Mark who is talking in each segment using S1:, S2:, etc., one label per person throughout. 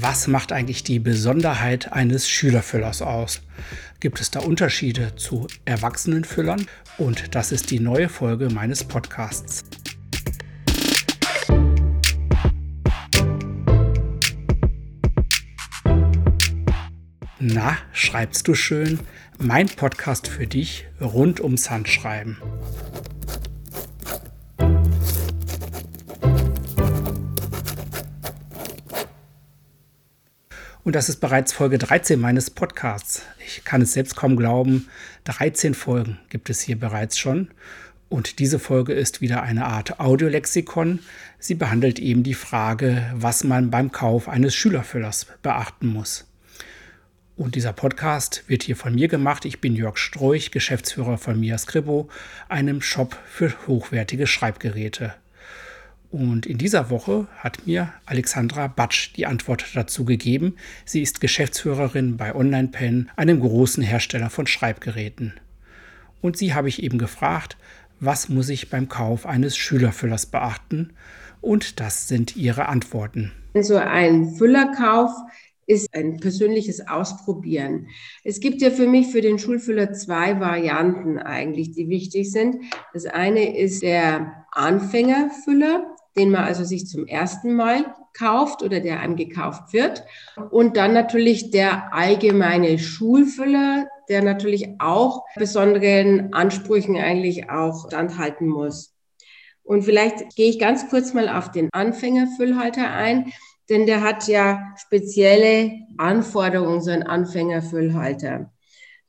S1: Was macht eigentlich die Besonderheit eines Schülerfüllers aus? Gibt es da Unterschiede zu Erwachsenenfüllern? Und das ist die neue Folge meines Podcasts. Na, schreibst du schön? Mein Podcast für dich rund ums Handschreiben. Und das ist bereits Folge 13 meines Podcasts. Ich kann es selbst kaum glauben. 13 Folgen gibt es hier bereits schon. Und diese Folge ist wieder eine Art Audiolexikon. Sie behandelt eben die Frage, was man beim Kauf eines Schülerfüllers beachten muss. Und dieser Podcast wird hier von mir gemacht. Ich bin Jörg Stroich, Geschäftsführer von Mia Scribo, einem Shop für hochwertige Schreibgeräte. Und in dieser Woche hat mir Alexandra Batsch die Antwort dazu gegeben. Sie ist Geschäftsführerin bei OnlinePen, einem großen Hersteller von Schreibgeräten. Und sie habe ich eben gefragt, was muss ich beim Kauf eines Schülerfüllers beachten? Und das sind ihre Antworten.
S2: Also ein Füllerkauf ist ein persönliches Ausprobieren. Es gibt ja für mich für den Schulfüller zwei Varianten eigentlich, die wichtig sind. Das eine ist der Anfängerfüller den man also sich zum ersten Mal kauft oder der einem gekauft wird. Und dann natürlich der allgemeine Schulfüller, der natürlich auch besonderen Ansprüchen eigentlich auch standhalten muss. Und vielleicht gehe ich ganz kurz mal auf den Anfängerfüllhalter ein, denn der hat ja spezielle Anforderungen, so ein Anfängerfüllhalter.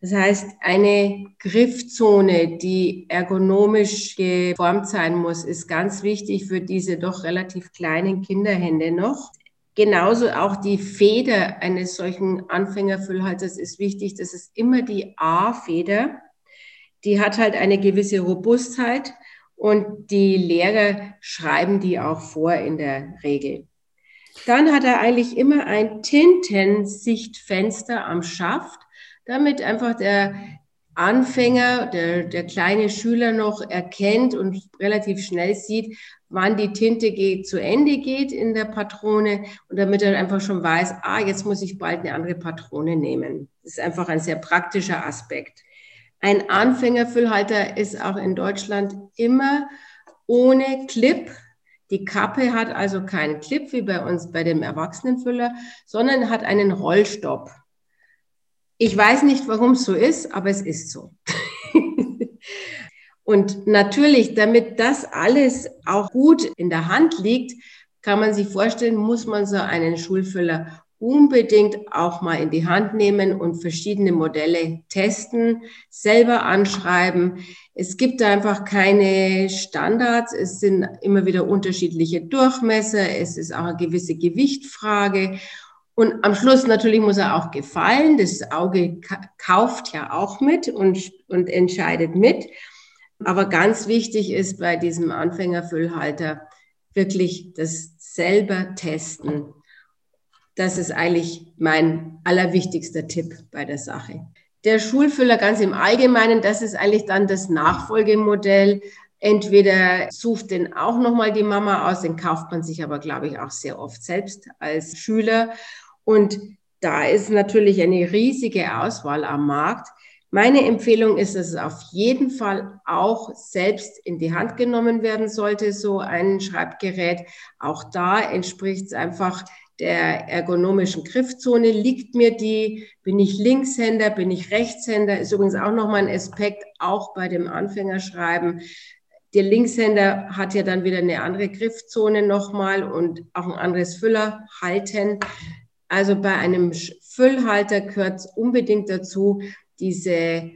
S2: Das heißt, eine Griffzone, die ergonomisch geformt sein muss, ist ganz wichtig für diese doch relativ kleinen Kinderhände noch. Genauso auch die Feder eines solchen Anfängerfüllhalters ist wichtig. Das ist immer die A-Feder. Die hat halt eine gewisse Robustheit und die Lehrer schreiben die auch vor in der Regel. Dann hat er eigentlich immer ein Tintensichtfenster am Schaft damit einfach der Anfänger, der, der kleine Schüler noch erkennt und relativ schnell sieht, wann die Tinte geht, zu Ende geht in der Patrone und damit er einfach schon weiß, ah, jetzt muss ich bald eine andere Patrone nehmen. Das ist einfach ein sehr praktischer Aspekt. Ein Anfängerfüllhalter ist auch in Deutschland immer ohne Clip. Die Kappe hat also keinen Clip wie bei uns bei dem Erwachsenenfüller, sondern hat einen Rollstopp. Ich weiß nicht, warum es so ist, aber es ist so. Und natürlich, damit das alles auch gut in der Hand liegt, kann man sich vorstellen, muss man so einen Schulfüller unbedingt auch mal in die Hand nehmen und verschiedene Modelle testen, selber anschreiben. Es gibt einfach keine Standards. Es sind immer wieder unterschiedliche Durchmesser. Es ist auch eine gewisse Gewichtfrage. Und am Schluss natürlich muss er auch gefallen. Das Auge kauft ja auch mit und, und entscheidet mit. Aber ganz wichtig ist bei diesem Anfängerfüllhalter wirklich das selber testen. Das ist eigentlich mein allerwichtigster Tipp bei der Sache. Der Schulfüller ganz im Allgemeinen, das ist eigentlich dann das Nachfolgemodell. Entweder sucht den auch nochmal die Mama aus, den kauft man sich aber, glaube ich, auch sehr oft selbst als Schüler. Und da ist natürlich eine riesige Auswahl am Markt. Meine Empfehlung ist, dass es auf jeden Fall auch selbst in die Hand genommen werden sollte, so ein Schreibgerät. Auch da entspricht es einfach der ergonomischen Griffzone. Liegt mir die? Bin ich Linkshänder? Bin ich Rechtshänder? Ist übrigens auch nochmal ein Aspekt, auch bei dem Anfängerschreiben. Der Linkshänder hat ja dann wieder eine andere Griffzone nochmal und auch ein anderes Füllerhalten. Also bei einem Füllhalter gehört unbedingt dazu, diese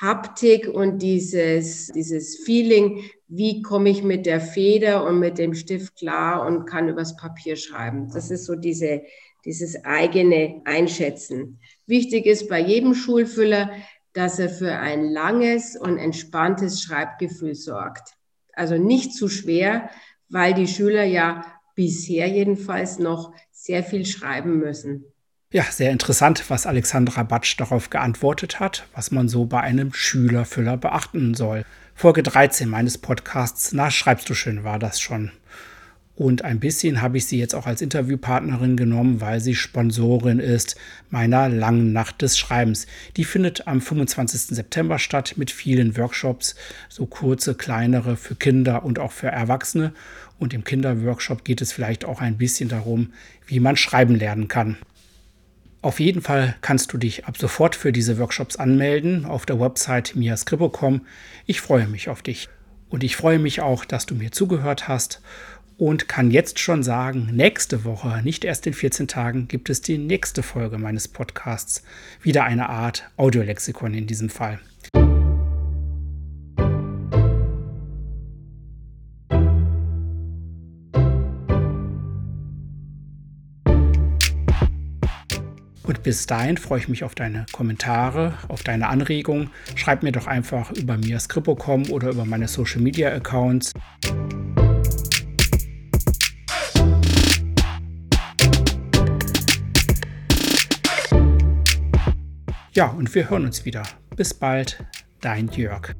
S2: Haptik und dieses, dieses Feeling, wie komme ich mit der Feder und mit dem Stift klar und kann übers Papier schreiben. Das ist so diese, dieses eigene Einschätzen. Wichtig ist bei jedem Schulfüller, dass er für ein langes und entspanntes Schreibgefühl sorgt. Also nicht zu schwer, weil die Schüler ja bisher jedenfalls noch sehr viel schreiben müssen.
S1: Ja, sehr interessant, was Alexandra Batsch darauf geantwortet hat, was man so bei einem Schülerfüller beachten soll. Folge 13 meines Podcasts, na, schreibst du schön, war das schon. Und ein bisschen habe ich sie jetzt auch als Interviewpartnerin genommen, weil sie Sponsorin ist meiner langen Nacht des Schreibens. Die findet am 25. September statt mit vielen Workshops, so kurze, kleinere für Kinder und auch für Erwachsene. Und im Kinderworkshop geht es vielleicht auch ein bisschen darum, wie man schreiben lernen kann. Auf jeden Fall kannst du dich ab sofort für diese Workshops anmelden auf der Website miascribo.com. Ich freue mich auf dich. Und ich freue mich auch, dass du mir zugehört hast und kann jetzt schon sagen, nächste Woche, nicht erst in 14 Tagen, gibt es die nächste Folge meines Podcasts. Wieder eine Art Audiolexikon in diesem Fall. Und bis dahin freue ich mich auf deine Kommentare, auf deine Anregungen. Schreib mir doch einfach über mir Skripo.com oder über meine Social Media Accounts. Ja, und wir hören uns wieder. Bis bald, dein Jörg.